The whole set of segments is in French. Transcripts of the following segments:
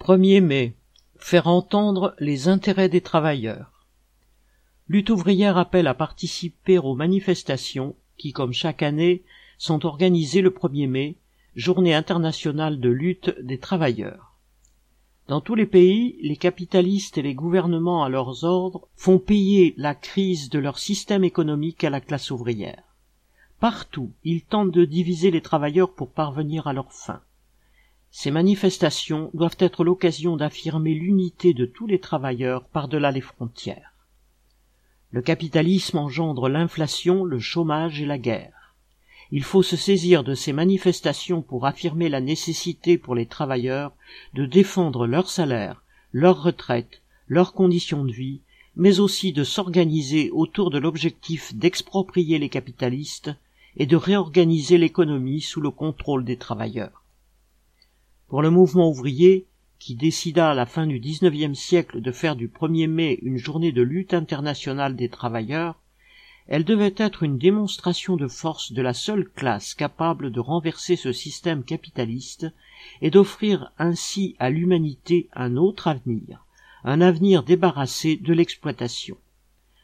1er mai. Faire entendre les intérêts des travailleurs. Lutte ouvrière appelle à participer aux manifestations qui, comme chaque année, sont organisées le 1er mai, journée internationale de lutte des travailleurs. Dans tous les pays, les capitalistes et les gouvernements à leurs ordres font payer la crise de leur système économique à la classe ouvrière. Partout, ils tentent de diviser les travailleurs pour parvenir à leur fin. Ces manifestations doivent être l'occasion d'affirmer l'unité de tous les travailleurs par-delà les frontières. Le capitalisme engendre l'inflation, le chômage et la guerre. Il faut se saisir de ces manifestations pour affirmer la nécessité pour les travailleurs de défendre leur salaire, leur retraite, leurs conditions de vie, mais aussi de s'organiser autour de l'objectif d'exproprier les capitalistes et de réorganiser l'économie sous le contrôle des travailleurs. Pour le mouvement ouvrier, qui décida à la fin du XIXe siècle de faire du 1er mai une journée de lutte internationale des travailleurs, elle devait être une démonstration de force de la seule classe capable de renverser ce système capitaliste et d'offrir ainsi à l'humanité un autre avenir, un avenir débarrassé de l'exploitation.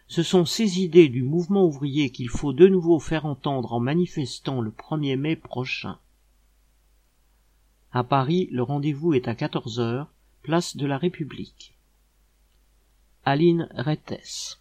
Ce sont ces idées du mouvement ouvrier qu'il faut de nouveau faire entendre en manifestant le 1er mai prochain. À Paris, le rendez-vous est à 14 heures, place de la République. Aline Rettes.